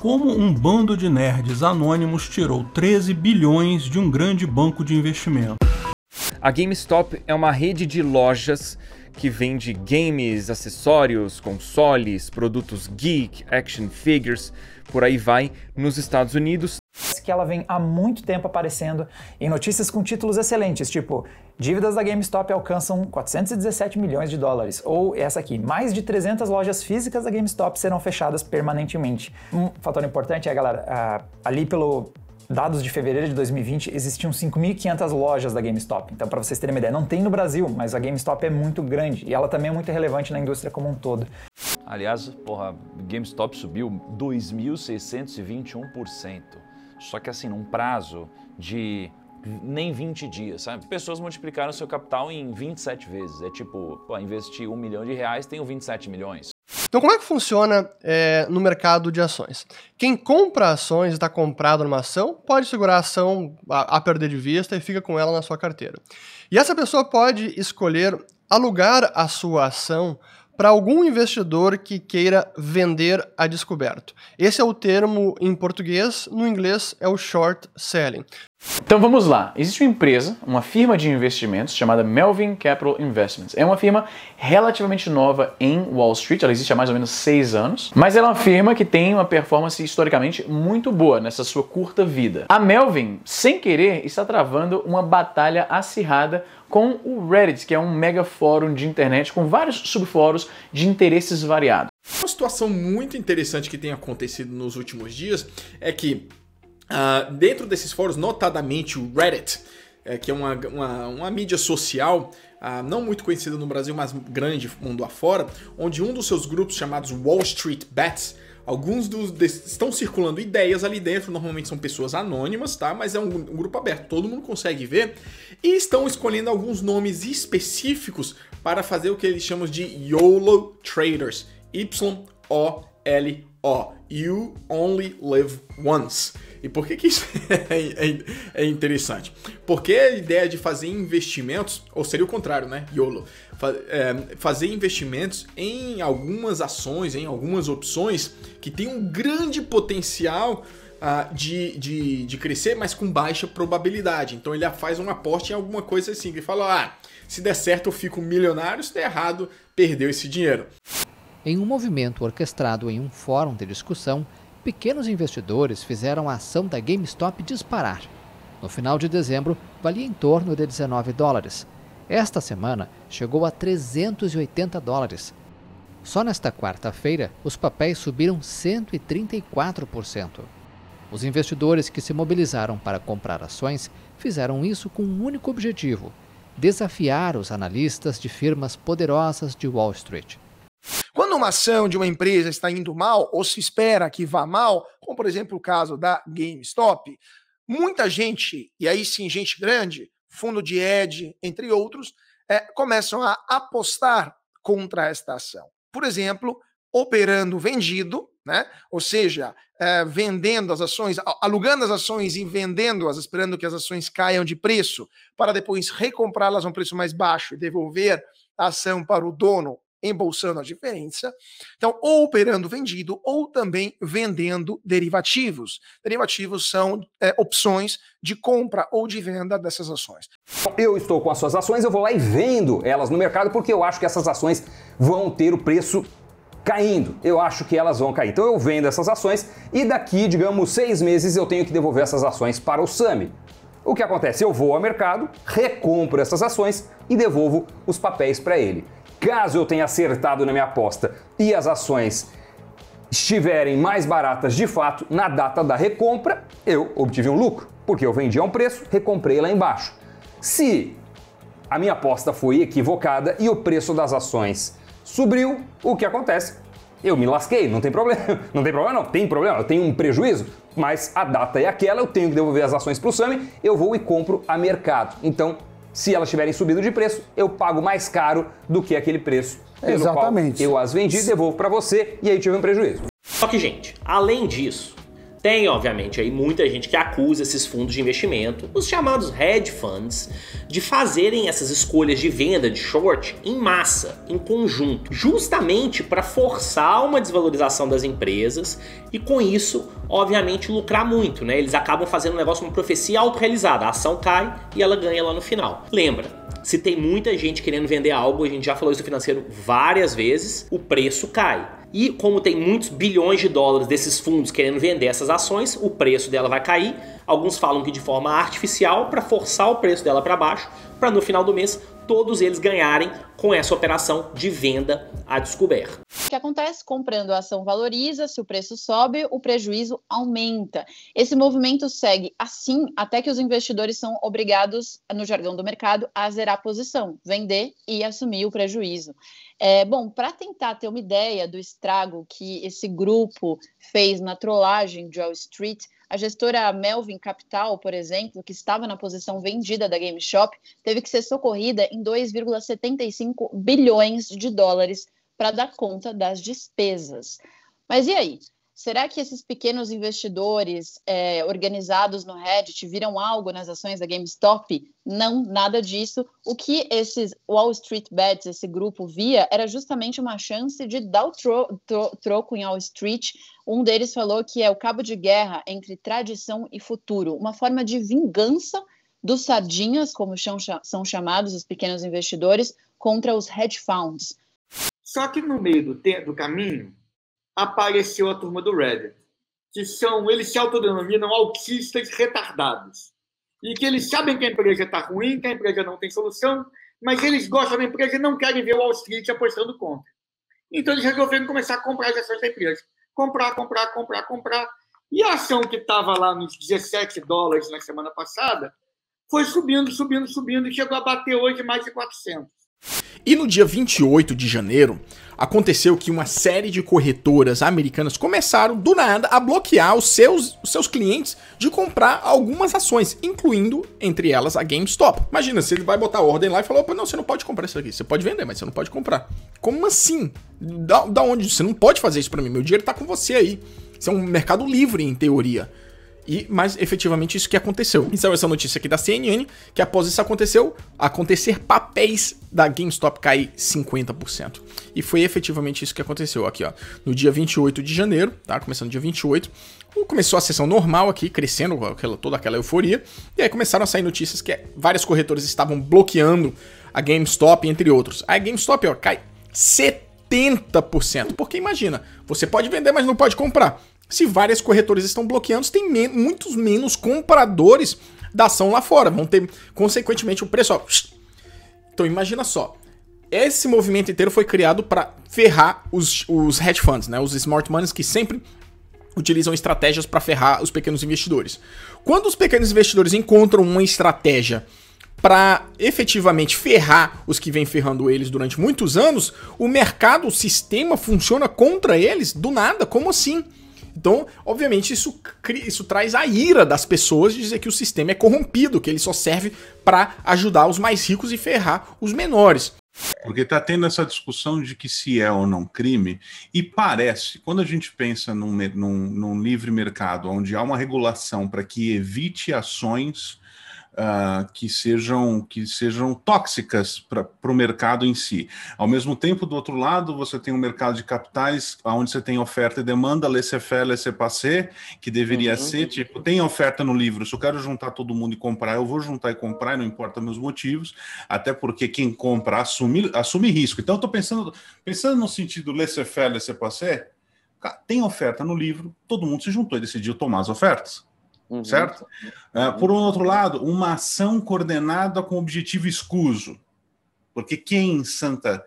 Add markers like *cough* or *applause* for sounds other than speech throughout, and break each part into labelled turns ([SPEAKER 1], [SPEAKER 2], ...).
[SPEAKER 1] como um bando de nerds anônimos tirou 13 bilhões de um grande banco de investimento.
[SPEAKER 2] A GameStop é uma rede de lojas que vende games, acessórios, consoles, produtos geek, action figures, por aí vai, nos Estados Unidos.
[SPEAKER 3] Que ela vem há muito tempo aparecendo em notícias com títulos excelentes, tipo dívidas da GameStop alcançam 417 milhões de dólares, ou essa aqui, mais de 300 lojas físicas da GameStop serão fechadas permanentemente. Um fator importante é, galera, ali pelo dados de fevereiro de 2020, existiam 5.500 lojas da GameStop. Então, para vocês terem uma ideia, não tem no Brasil, mas a GameStop é muito grande e ela também é muito relevante na indústria como um todo.
[SPEAKER 4] Aliás, porra, GameStop subiu 2.621%. Só que assim, num prazo de nem 20 dias, sabe? Pessoas multiplicaram seu capital em 27 vezes. É tipo, pô, investir um milhão de reais, tenho 27 milhões.
[SPEAKER 5] Então, como é que funciona é, no mercado de ações? Quem compra ações e está comprado numa ação pode segurar a ação a, a perder de vista e fica com ela na sua carteira. E essa pessoa pode escolher alugar a sua ação para algum investidor que queira vender a descoberto. Esse é o termo em português, no inglês é o short selling.
[SPEAKER 6] Então vamos lá. Existe uma empresa, uma firma de investimentos chamada Melvin Capital Investments. É uma firma relativamente nova em Wall Street, ela existe há mais ou menos seis anos, mas ela é uma firma que tem uma performance historicamente muito boa nessa sua curta vida. A Melvin, sem querer, está travando uma batalha acirrada com o Reddit, que é um mega fórum de internet com vários subfóruns de interesses variados.
[SPEAKER 7] Uma situação muito interessante que tem acontecido nos últimos dias é que uh, dentro desses fóruns, notadamente o Reddit, é, que é uma, uma, uma mídia social uh, não muito conhecida no Brasil, mas grande mundo afora, onde um dos seus grupos chamados Wall Street Bets Alguns dos estão circulando ideias ali dentro, normalmente são pessoas anônimas, tá? Mas é um, um, grupo aberto, todo mundo consegue ver. E estão escolhendo alguns nomes específicos para fazer o que eles chamam de YOLO Traders. Y-O-L-O. You Only Live Once. E por que, que isso *laughs* é, é, é, interessante? Porque a ideia de fazer investimentos, ou seria o contrário, né? YOLO. É, fazer investimentos em algumas ações, em algumas opções que tem um grande potencial uh, de, de, de crescer, mas com baixa probabilidade. Então ele faz um aporte em alguma coisa assim. Ele fala: ah, se der certo eu fico milionário, se der errado, perdeu esse dinheiro.
[SPEAKER 8] Em um movimento orquestrado em um fórum de discussão, pequenos investidores fizeram a ação da GameStop disparar. No final de dezembro, valia em torno de 19 dólares. Esta semana, chegou a 380 dólares. Só nesta quarta-feira, os papéis subiram 134%. Os investidores que se mobilizaram para comprar ações fizeram isso com um único objetivo: desafiar os analistas de firmas poderosas de Wall Street.
[SPEAKER 9] Quando uma ação de uma empresa está indo mal, ou se espera que vá mal, como por exemplo o caso da GameStop, muita gente, e aí sim gente grande, fundo de Ed, entre outros, é, começam a apostar contra esta ação. Por exemplo, operando vendido, né? ou seja, é, vendendo as ações, alugando as ações e vendendo-as, esperando que as ações caiam de preço, para depois recomprá-las a um preço mais baixo e devolver a ação para o dono embolsando a diferença. Então, ou operando vendido ou também vendendo derivativos. Derivativos são é, opções de compra ou de venda dessas ações.
[SPEAKER 10] Eu estou com as suas ações, eu vou lá e vendo elas no mercado porque eu acho que essas ações vão ter o preço caindo. Eu acho que elas vão cair. Então eu vendo essas ações e daqui, digamos, seis meses eu tenho que devolver essas ações para o SAMI. O que acontece? Eu vou ao mercado, recompro essas ações e devolvo os papéis para ele. Caso eu tenha acertado na minha aposta e as ações estiverem mais baratas de fato na data da recompra, eu obtive um lucro, porque eu vendi a um preço, recomprei lá embaixo. Se a minha aposta foi equivocada e o preço das ações subiu, o que acontece? Eu me lasquei, não tem problema. *laughs* Não tem problema, não, tem problema, eu tenho um prejuízo, mas a data é aquela, eu tenho que devolver as ações para o SAMI, eu vou e compro a mercado. Então, se elas tiverem subido de preço, eu pago mais caro do que aquele preço pelo Exatamente. qual eu as vendi, devolvo para você e aí tive um prejuízo.
[SPEAKER 11] Só que, gente, além disso, Tem, obviamente, aí muita gente que acusa esses fundos de investimento, os chamados hedge funds, de fazerem essas escolhas de venda de short em massa, em conjunto, justamente para forçar uma desvalorização das empresas e com isso, obviamente, lucrar muito, né? Eles acabam fazendo um negócio uma profecia autorrealizada, a ação cai e ela ganha lá no final. Lembra, se tem muita gente querendo vender algo, a gente já falou isso financeiro várias vezes, o preço cai. E como tem muitos bilhões de dólares desses fundos querendo vender essas ações, o preço dela vai cair. Alguns falam que de forma artificial para forçar o preço dela para baixo, para no final do mês todos eles ganharem com essa operação de venda a descoberto.
[SPEAKER 12] Que acontece? Comprando a ação valoriza, se o preço sobe, o prejuízo aumenta. Esse movimento segue assim até que os investidores são obrigados, no jargão do mercado, a zerar a posição, vender e assumir o prejuízo. É, bom, para tentar ter uma ideia do estrago que esse grupo fez na trollagem de Wall Street, a gestora Melvin Capital, por exemplo, que estava na posição vendida da GameStop, teve que ser socorrida em 2,75 bilhões de dólares para dar conta das despesas. Mas e aí? Será que esses pequenos investidores é, organizados no Reddit viram algo nas ações da GameStop? Não, nada disso. O que esses Wall Street Bets, esse grupo, via era justamente uma chance de dar o tro tro troco em Wall Street. Um deles falou que é o cabo de guerra entre tradição e futuro, uma forma de vingança dos sardinhas, como são chamados os pequenos investidores, contra os hedge funds.
[SPEAKER 13] Só que no meio do, do caminho, apareceu a turma do Reddit, que são, eles se autodenominam autistas retardados. E que eles sabem que a empresa está ruim, que a empresa não tem solução, mas eles gostam da empresa e não querem ver o Wall Street apostando contra. Então eles resolveram começar a comprar as ações da empresa. Comprar, comprar, comprar, comprar. E a ação que estava lá nos 17 dólares na semana passada foi subindo, subindo, subindo e chegou a bater hoje mais de 400.
[SPEAKER 7] E no dia 28 de janeiro, aconteceu que uma série de corretoras americanas começaram do nada a bloquear os seus, os seus clientes de comprar algumas ações, incluindo entre elas a GameStop. Imagina, se ele vai botar ordem lá e falou: não, você não pode comprar isso aqui, você pode vender, mas você não pode comprar. Como assim? Da, da onde? Você não pode fazer isso para mim, meu dinheiro tá com você aí. Isso é um mercado livre, em teoria. E, mas efetivamente isso que aconteceu. E saiu essa notícia aqui da CNN, que após isso aconteceu, acontecer papéis da GameStop cair 50%. E foi efetivamente isso que aconteceu aqui, ó. No dia 28 de janeiro, tá? Começando dia 28, começou a sessão normal aqui, crescendo aquela, toda aquela euforia. E aí começaram a sair notícias que várias corretoras estavam bloqueando a GameStop, entre outros. A GameStop, ó, cai 70%. Porque imagina, você pode vender, mas não pode comprar. Se várias corretoras estão bloqueando, tem muitos menos compradores da ação lá fora. Vão ter, consequentemente, o preço. Ó, então imagina só. Esse movimento inteiro foi criado para ferrar os, os hedge funds, né? Os smart money que sempre utilizam estratégias para ferrar os pequenos investidores. Quando os pequenos investidores encontram uma estratégia para efetivamente ferrar os que vêm ferrando eles durante muitos anos, o mercado, o sistema funciona contra eles do nada. Como assim? Então, obviamente, isso, isso traz a ira das pessoas de dizer que o sistema é corrompido, que ele só serve para ajudar os mais ricos e ferrar os menores.
[SPEAKER 14] Porque está tendo essa discussão de que se é ou não crime, e parece, quando a gente pensa num, num, num livre mercado, onde há uma regulação para que evite ações uh, que, sejam, que sejam tóxicas para o mercado em si. Ao mesmo tempo, do outro lado, você tem um mercado de capitais onde você tem oferta e demanda, laissez-faire, laissez-passer, que deveria uhum. ser, tipo, tem oferta no livro, se eu quero juntar todo mundo e comprar, eu vou juntar e comprar, não importa meus motivos, até porque quem compra assume, assume risco. Então, eu estou pensando, pensando no sentido laissez-faire, laissez-passer, tem oferta no livro, todo mundo se juntou e decidiu tomar as ofertas. Uhum. Certo? Uh, por um outro lado, uma ação coordenada com objetivo escuso. Porque quem em santa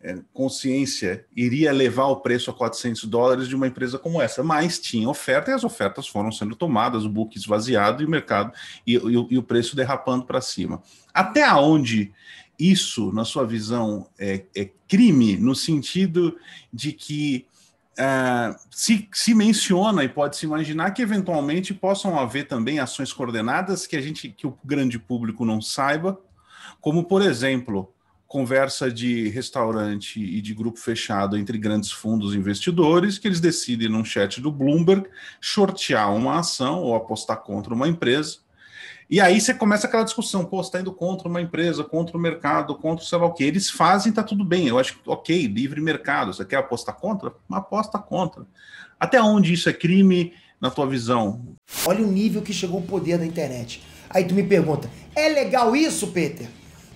[SPEAKER 14] é, consciência iria levar o preço a 400 dólares de uma empresa como essa? Mas tinha oferta e as ofertas foram sendo tomadas, o book esvaziado e o mercado e, e, e o preço derrapando para cima. Até onde isso, na sua visão, é, é crime no sentido de que Uh, se, se, menciona e pode se imaginar que eventualmente possam haver também ações coordenadas que a gente que o grande público não saiba, como por exemplo conversa de restaurante e de grupo fechado entre grandes fundos investidores que eles decidem num chat do Bloomberg shortear uma ação ou apostar contra uma empresa. E aí você começa aquela discussão, pô, você está indo contra uma empresa, contra o mercado, contra sei lá o que. Eles fazem, tá tudo bem. Eu acho que, ok, livre mercado. Você quer apostar contra? Uma aposta contra. Até onde isso é crime na tua visão?
[SPEAKER 15] Olha o nível que chegou o poder da internet. Aí tu me pergunta, é legal isso, Peter?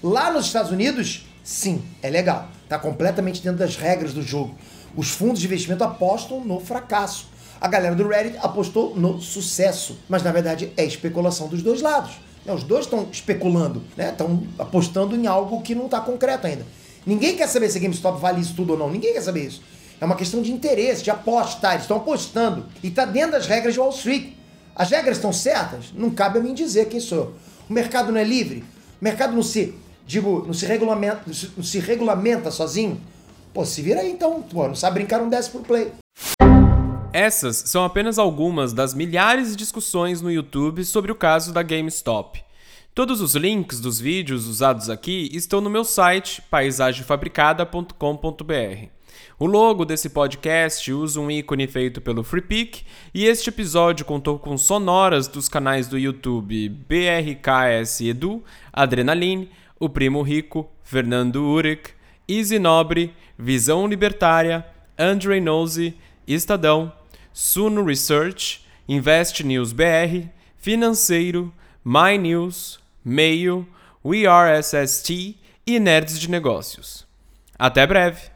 [SPEAKER 15] Lá nos Estados Unidos, sim, é legal. Tá completamente dentro das regras do jogo. Os fundos de investimento apostam no fracasso. A galera do Reddit apostou no sucesso. Mas na verdade é especulação dos dois lados. Né? Os dois estão especulando, né? Estão apostando em algo que não está concreto ainda. Ninguém quer saber se a GameStop vale isso tudo ou não. Ninguém quer saber isso. É uma questão de interesse, de aposta. Eles estão apostando. E está dentro das regras de Wall Street. As regras estão certas? Não cabe a mim dizer quem sou. O mercado não é livre? O mercado não se digo, não se regulamenta, não se, não se regulamenta sozinho? Pô, se vira aí então, pô, não sabe brincar, desce pro play.
[SPEAKER 16] Essas são apenas algumas das milhares de discussões no YouTube sobre o caso da GameStop. Todos os links dos vídeos usados aqui estão no meu site paisagemfabricada.com.br. O logo desse podcast usa um ícone feito pelo FreePic e este episódio contou com sonoras dos canais do YouTube BRKS Edu, Adrenaline, o Primo Rico, Fernando Urek, Easy Nobre, Visão Libertária, Andre Nosey, Estadão, Suno Research, Invest News BR, Financeiro, My News, Meio, We Are SST e Nerds de Negócios. Até breve!